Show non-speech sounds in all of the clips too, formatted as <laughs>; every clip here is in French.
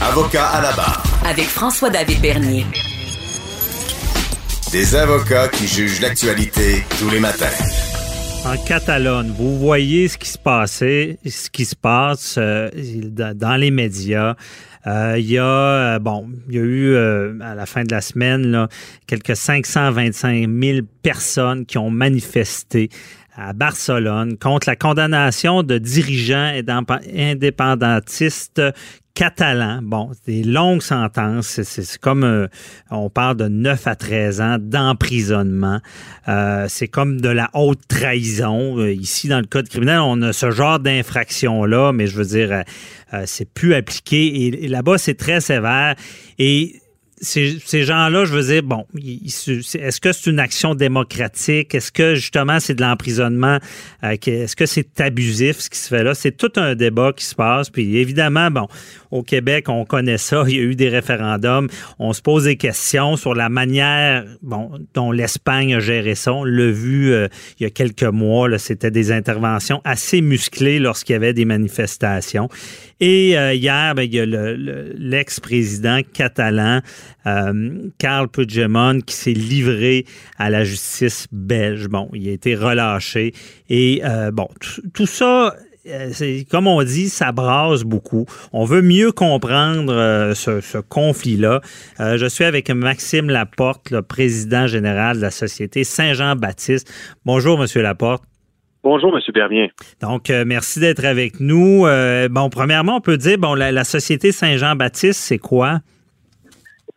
Avocat à la barre. Avec François-David Bernier. Des avocats qui jugent l'actualité tous les matins. En Catalogne, vous voyez ce qui se passait, ce qui se passe euh, dans les médias. Euh, il y a, euh, bon, il y a eu à la fin de la semaine là, quelques 525 000 personnes qui ont manifesté à Barcelone contre la condamnation de dirigeants indépendantistes catalans. Bon, des longues sentences. C'est comme, euh, on parle de 9 à 13 ans d'emprisonnement. Euh, c'est comme de la haute trahison. Euh, ici, dans le code criminel, on a ce genre d'infraction-là, mais je veux dire, c'est plus appliqué. Et, là-bas, c'est très sévère. Et ces, gens-là, je veux dire, bon, est-ce que c'est une action démocratique? Est-ce que justement c'est de l'emprisonnement? est-ce que c'est abusif ce qui se fait là? C'est tout un débat qui se passe. Puis évidemment, bon, au Québec, on connaît ça. <laughs> Il y a eu des référendums. On se pose des questions sur la manière bon, dont l'Espagne a géré ça. On l'a vu euh, il y a quelques mois. C'était des interventions assez musclées lorsqu'il y avait des manifestations. Et euh, hier, ben, il y a l'ex-président catalan, euh, Carl Puigdemont, qui s'est livré à la justice belge. Bon, il a été relâché. Et bon, tout ça euh, comme on dit, ça brasse beaucoup. On veut mieux comprendre euh, ce, conflit-là. Euh, je suis avec Maxime Laporte, le président général de la Société Saint-Jean-Baptiste. Bonjour, Monsieur Laporte. Bonjour, M. Bernier. Donc, merci d'être avec nous. bon, premièrement, on peut dire, bon, la, Société Saint-Jean-Baptiste, c'est quoi?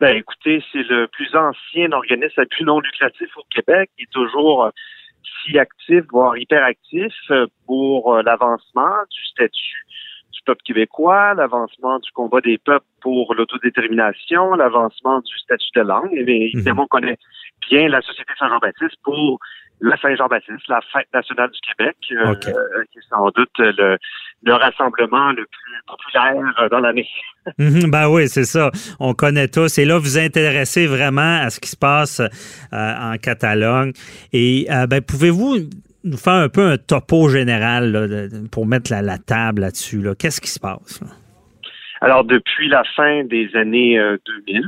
Ben, écoutez, c'est le plus ancien organisme à plus non lucratif au Québec. Il est toujours si actif, voire hyperactif euh, pour euh, l'avancement du statut du peuple québécois, l'avancement du combat des peuples pour l'autodétermination, l'avancement du statut de langue. Évidemment, on connaît bien la Société Saint-Jean-Baptiste pour la Saint-Jean-Baptiste, la fête nationale du Québec, euh, qui est sans doute le, le rassemblement le plus populaire dans l'année. <laughs> Mhm, ben oui, c'est ça. On connaît tous. Et là, vous intéressez vraiment à ce qui se passe euh, en Catalogne. Et euh, ben, pouvez-vous nous faire un peu un topo général pour mettre la, table là-dessus? Qu'est-ce qui se passe? Alors, depuis la fin des années 2000,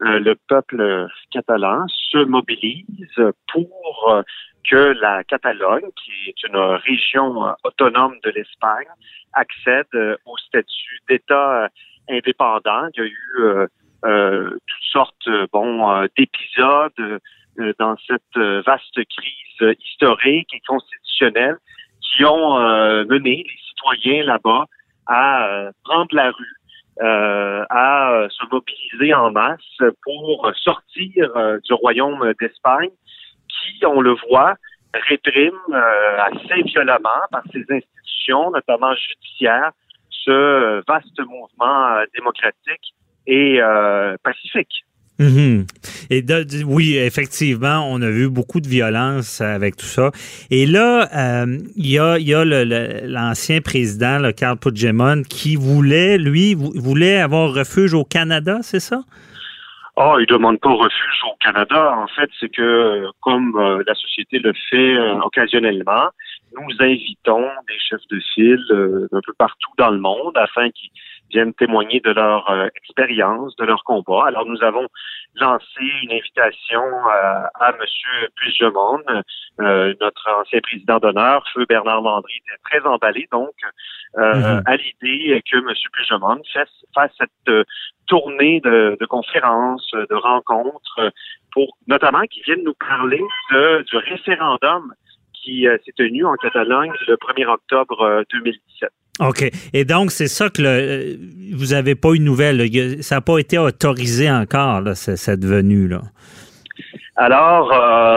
euh, le peuple catalan se mobilise pour que la Catalogne, qui est une région autonome de l'Espagne, accède au statut d'État indépendant. Il y a eu euh, toutes sortes bon d'épisodes dans cette vaste crise historique et constitutionnelle qui ont mené les citoyens là-bas à prendre la rue, à se mobiliser en masse pour sortir du royaume d'Espagne qui, on le voit, réprime assez violemment par ses institutions, notamment judiciaires, ce vaste mouvement euh, démocratique et euh, Mhm. Et oui, effectivement, on a vu beaucoup de violence avec tout ça. Et là, euh, il y a, l'ancien président, le Carl Puigdemont, qui voulait, lui, voulait avoir refuge au Canada, c'est ça? Oh, il demande pas refuge au Canada. En fait, c'est que comme la société le fait occasionnellement, nous invitons des chefs de file euh, un peu partout dans le monde afin qu'ils viennent témoigner de leur euh, expérience, de leur combat. Alors nous avons lancé une invitation euh, à M. Puigdemont, notre ancien président d'honneur, feu Bernard Landry était très emballé donc mm-hmm. à l'idée que M. Puigdemont fasse, fasse cette tournée de, de, conférences, de rencontres, pour notamment qu'ils viennent nous parler de, du référendum qui euh, s'est tenu en Catalogne le 1er octobre 2017. Euh, OK. Et donc, c'est ça que euh, vous n'avez pas eu de nouvelles. Ça n'a pas été autorisé encore, cette venue. là. Alors,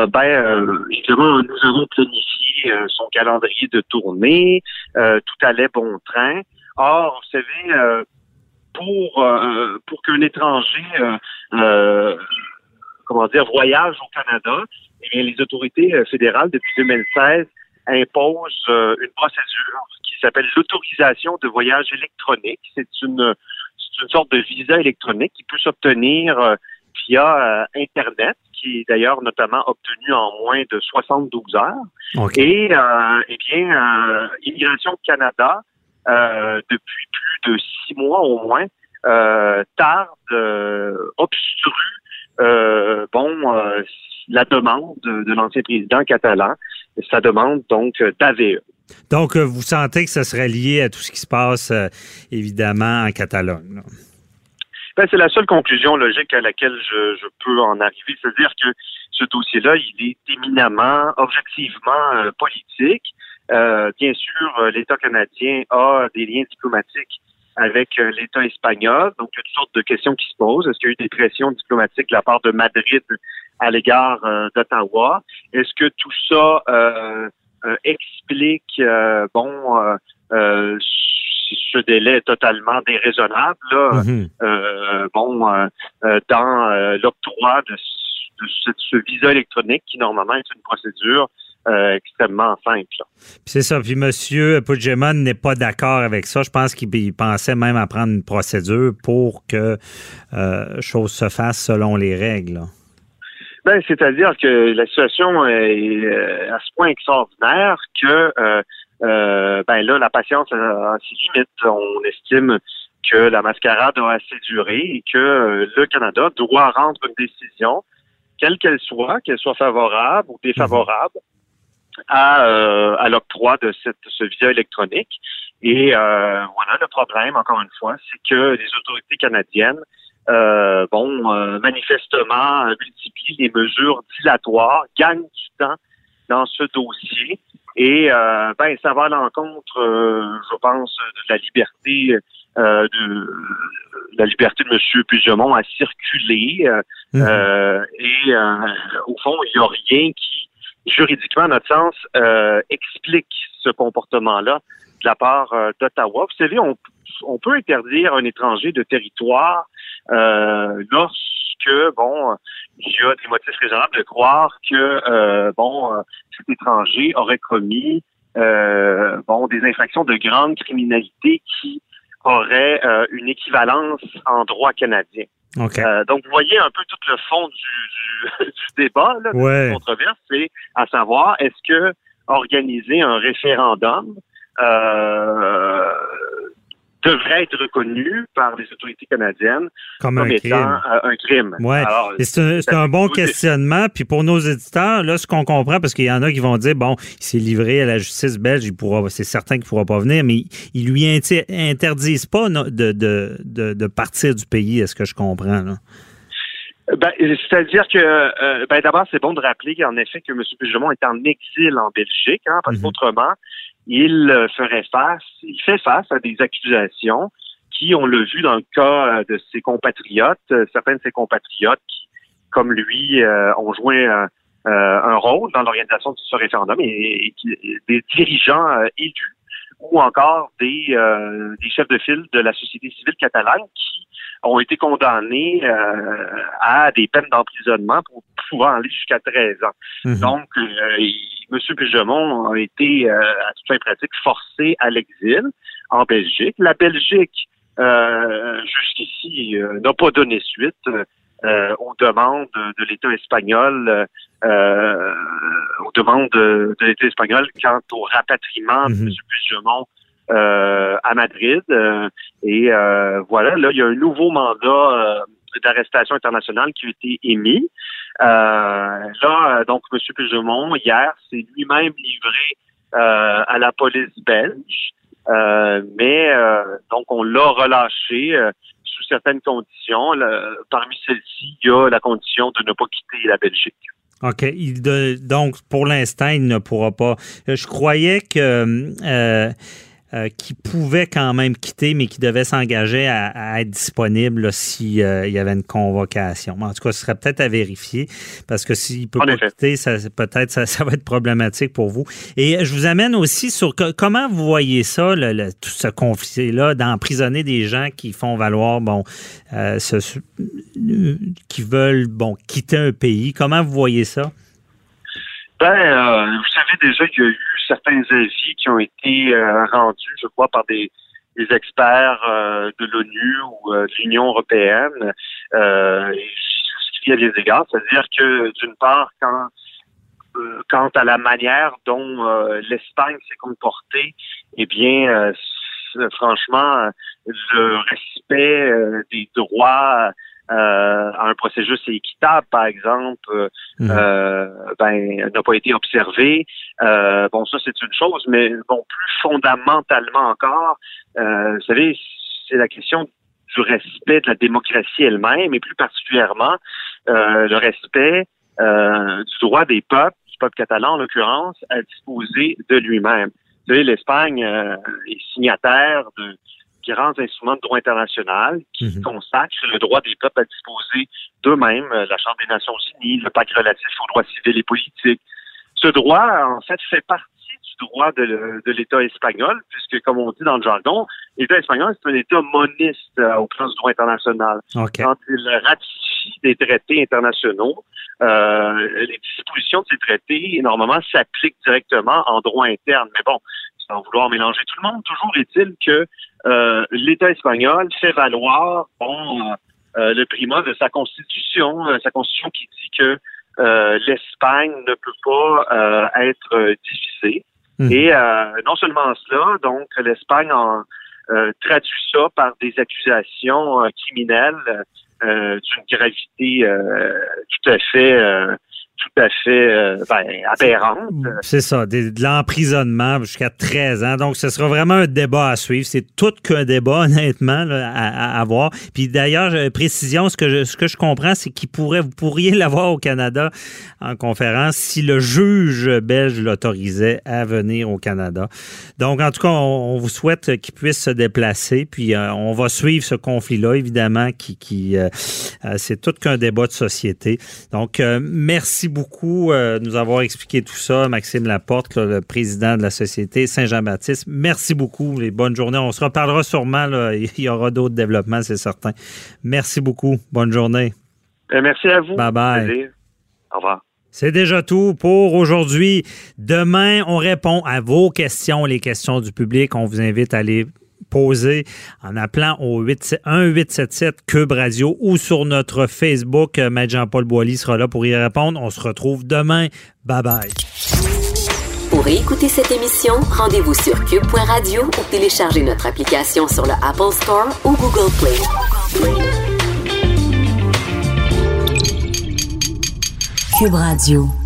ben, justement, nous avons planifié son calendrier de tournée. tout allait bon train. Or, vous savez, pour euh, pour qu'un étranger euh, euh, comment dire voyage au Canada, eh bien, les autorités euh, fédérales depuis 2016 imposent euh, une procédure s'appelle l'autorisation de voyage électronique. C'est une c'est une sorte de visa électronique qui peut s'obtenir euh, via euh, Internet, qui est d'ailleurs notamment obtenu en moins de 72 heures. Et euh, eh bien, euh, Immigration Canada, euh, depuis plus de six mois au moins, tarde, obstrue, bon, la demande de, de l'ancien président catalan, sa demande donc d'AVE. Donc, euh, vous sentez que ça serait lié à tout ce qui se passe, euh, évidemment, en Catalogne. Ben, c'est la seule conclusion logique à laquelle je, peux en arriver, c'est-à-dire que ce dossier-là, il est éminemment, objectivement euh, politique. Bien sûr, l'État canadien a des liens diplomatiques avec l'État espagnol, donc il y a toutes sortes de questions qui se posent. Est-ce qu'il y a eu des pressions diplomatiques de la part de Madrid à l'égard d'Ottawa? Est-ce que tout ça euh, euh, bon, euh, euh, ce délai totalement déraisonnable, là, Mhm. bon, dans l'octroi de, ce- de ce, ce visa électronique qui normalement est une procédure euh, extrêmement simple. C'est ça. Puis M. Puigdemont n'est pas d'accord avec ça. Je pense qu'il il pensait même à prendre une procédure pour que euh, chose se fasse selon les règles. Ben, c'est-à-dire que la situation est euh, à ce point extraordinaire que euh, euh, ben là, la patience a, ses limites. On estime que la mascarade a assez duré et que euh, le Canada doit rendre une décision, quelle qu'elle soit, qu'elle soit favorable ou défavorable, à, euh, à l'octroi de cette, ce visa électronique. Et euh, voilà, le problème, encore une fois, c'est que les autorités canadiennes euh, bon, euh, manifestement, euh, multiplient les mesures dilatoires, gagnent du temps dans ce dossier. Et euh, ben, ça va à l'encontre, euh, je pense, de la liberté euh, de la liberté de M. Puigdemont à circuler. euh, euh, et euh, au fond, il n'y a rien qui, juridiquement, à notre sens, euh, explique ce comportement-là de la part euh, d'Ottawa. Vous savez, on, on peut interdire un étranger de territoire euh, lorsque, bon, il y a des motifs raisonnables de croire que, euh, bon, euh, cet étranger aurait commis, euh, bon, des infractions de grande criminalité qui auraient euh, une équivalence en droit canadien. OK. Euh, donc, vous voyez un peu tout le fond du, du, <laughs> du débat, là, de Ouais. la controverse, c'est à savoir, est-ce que organiser un référendum euh, devrait être reconnu par les autorités canadiennes Comme étant crime. euh, un crime? Ouais. C'est un, bon questionnement. Puis pour nos éditeurs, là, ce qu'on comprend, parce qu'il y en a qui vont dire, bon, il s'est livré à la justice belge, il pourra, c'est certain qu'il ne pourra pas venir, mais ils lui interdisent pas de, de, de, de partir du pays, est-ce que je comprends? Là? Ben, c'est-à-dire que, euh, ben, d'abord, c'est bon de rappeler qu'en effet que M. Puigdemont est en exil en Belgique, hein, parce Mhm. qu'autrement, il euh, ferait face, il fait face à des accusations qui, on l'a vu dans le cas euh, de ses compatriotes, euh, certains de ses compatriotes qui, comme lui, ont joué un rôle dans l'organisation de ce référendum et, des dirigeants élus ou encore des chefs de file de la société civile catalane qui ont été condamnés euh, à des peines d'emprisonnement pour pouvoir aller jusqu'à 13 ans. Mhm. Donc, euh, M. Puigdemont a été, euh, à toute fin pratique, forcé à l'exil en Belgique. La Belgique, euh, jusqu'ici, euh, n'a pas donné suite euh, aux demandes de l'État espagnol, euh, aux demandes de, de l'État espagnol quant au rapatriement de Mhm. M. Puigdemont euh, à Madrid. Euh, et euh, voilà, là, il y a un nouveau mandat euh, d'arrestation internationale qui a été émis. Euh, là, euh, donc, M. Puigdemont, hier, s'est lui-même livré euh, à la police belge. Euh, mais euh, donc, on l'a relâché euh, sous certaines conditions. Parmi celles-ci, il y a la condition de ne pas quitter la Belgique. OK. Donc, pour l'instant, il ne pourra pas. Euh, Je croyais que. Euh, euh, qui pouvaient quand même quitter, mais qui devaient s'engager à, être disponibles s'il y avait une convocation. En tout cas, ce serait peut-être à vérifier, parce que s'il peut pas quitter, peut-être ça, <laughs> ça, va être problématique pour vous. Et je vous amène aussi sur comment vous voyez ça, tout ce conflit-là, d'emprisonner des gens qui font valoir, bon, ce, qui veulent, bon, quitter un pays. Comment vous voyez ça? Ben, euh, vous savez déjà qu'il y a eu certains avis qui ont été euh, rendus, je crois, par des, experts euh, de l'ONU ou de l'Union européenne euh, a des égards. C'est-à-dire que, d'une part, quand quant à la manière dont l'Espagne s'est comportée, eh bien, franchement, le respect des droits euh, un processus équitable, par exemple, euh, euh, ben, n'a pas été observé. bon, ça c'est une chose, mais bon, plus fondamentalement encore, vous savez, c'est la question du respect de la démocratie elle-même, et plus particulièrement le respect du droit des peuples, du peuple catalan en l'occurrence, à disposer de lui-même. Vous savez, l'Espagne est signataire de grands instruments de droit international qui mhm. consacrent le droit des peuples à disposer d'eux-mêmes, euh, la Chambre des Nations Unies, le pacte relatif aux droits civils et politiques. Ce droit, en fait, fait partie du droit de, l'État espagnol, puisque, comme on dit dans le jargon, l'État espagnol, c'est un État moniste euh, au plan du droit international. Quand il ratifie des traités internationaux, euh, les dispositions de ces traités, normalement, s'appliquent directement en droit interne. Mais bon, sans vouloir mélanger tout le monde, toujours est-il que euh, l'État espagnol fait valoir bon, euh, le primat de sa constitution, euh, sa constitution qui dit que l'Espagne ne peut pas être divisée. Mmh. Et non seulement cela, donc l'Espagne en traduit ça par des accusations criminelles d'une gravité tout à fait tout à fait euh, ben, aberrante. C'est ça, de, l'emprisonnement jusqu'à 13 ans. Donc, ce sera vraiment un débat à suivre. C'est tout qu'un débat, <laughs> honnêtement, à, à, voir. Puis d'ailleurs, précision, ce que je, ce que je comprends, c'est qu'il pourrait, vous pourriez <laughs> l'avoir au Canada en conférence si le juge belge l'autorisait à venir au Canada. Donc, en tout cas, on, vous souhaite qu'il puisse se déplacer. Puis, euh, on va suivre ce conflit-là, évidemment, qui, qui euh, c'est tout qu'un débat de société. Donc, merci beaucoup euh, de nous avoir expliqué tout ça, Maxime Laporte, le président de la Société Saint-Jean-Baptiste. Merci beaucoup et bonne journée. On se reparlera sûrement. <laughs> Il y aura d'autres développements, c'est certain. Merci beaucoup. Bonne journée. Euh, merci à vous. Bye bye. Au revoir. C'est déjà tout pour aujourd'hui. Demain, on répond à vos questions, les questions du public. On vous invite à aller poser en appelant au 1-877 Cube Radio ou sur notre Facebook. Euh, Maître Jean-Paul Boilly sera là pour y répondre. On se retrouve demain. Bye bye. Pour écouter cette émission, rendez-vous sur cube.radio ou téléchargez notre application sur le Apple Store ou Google Play. Cube Radio.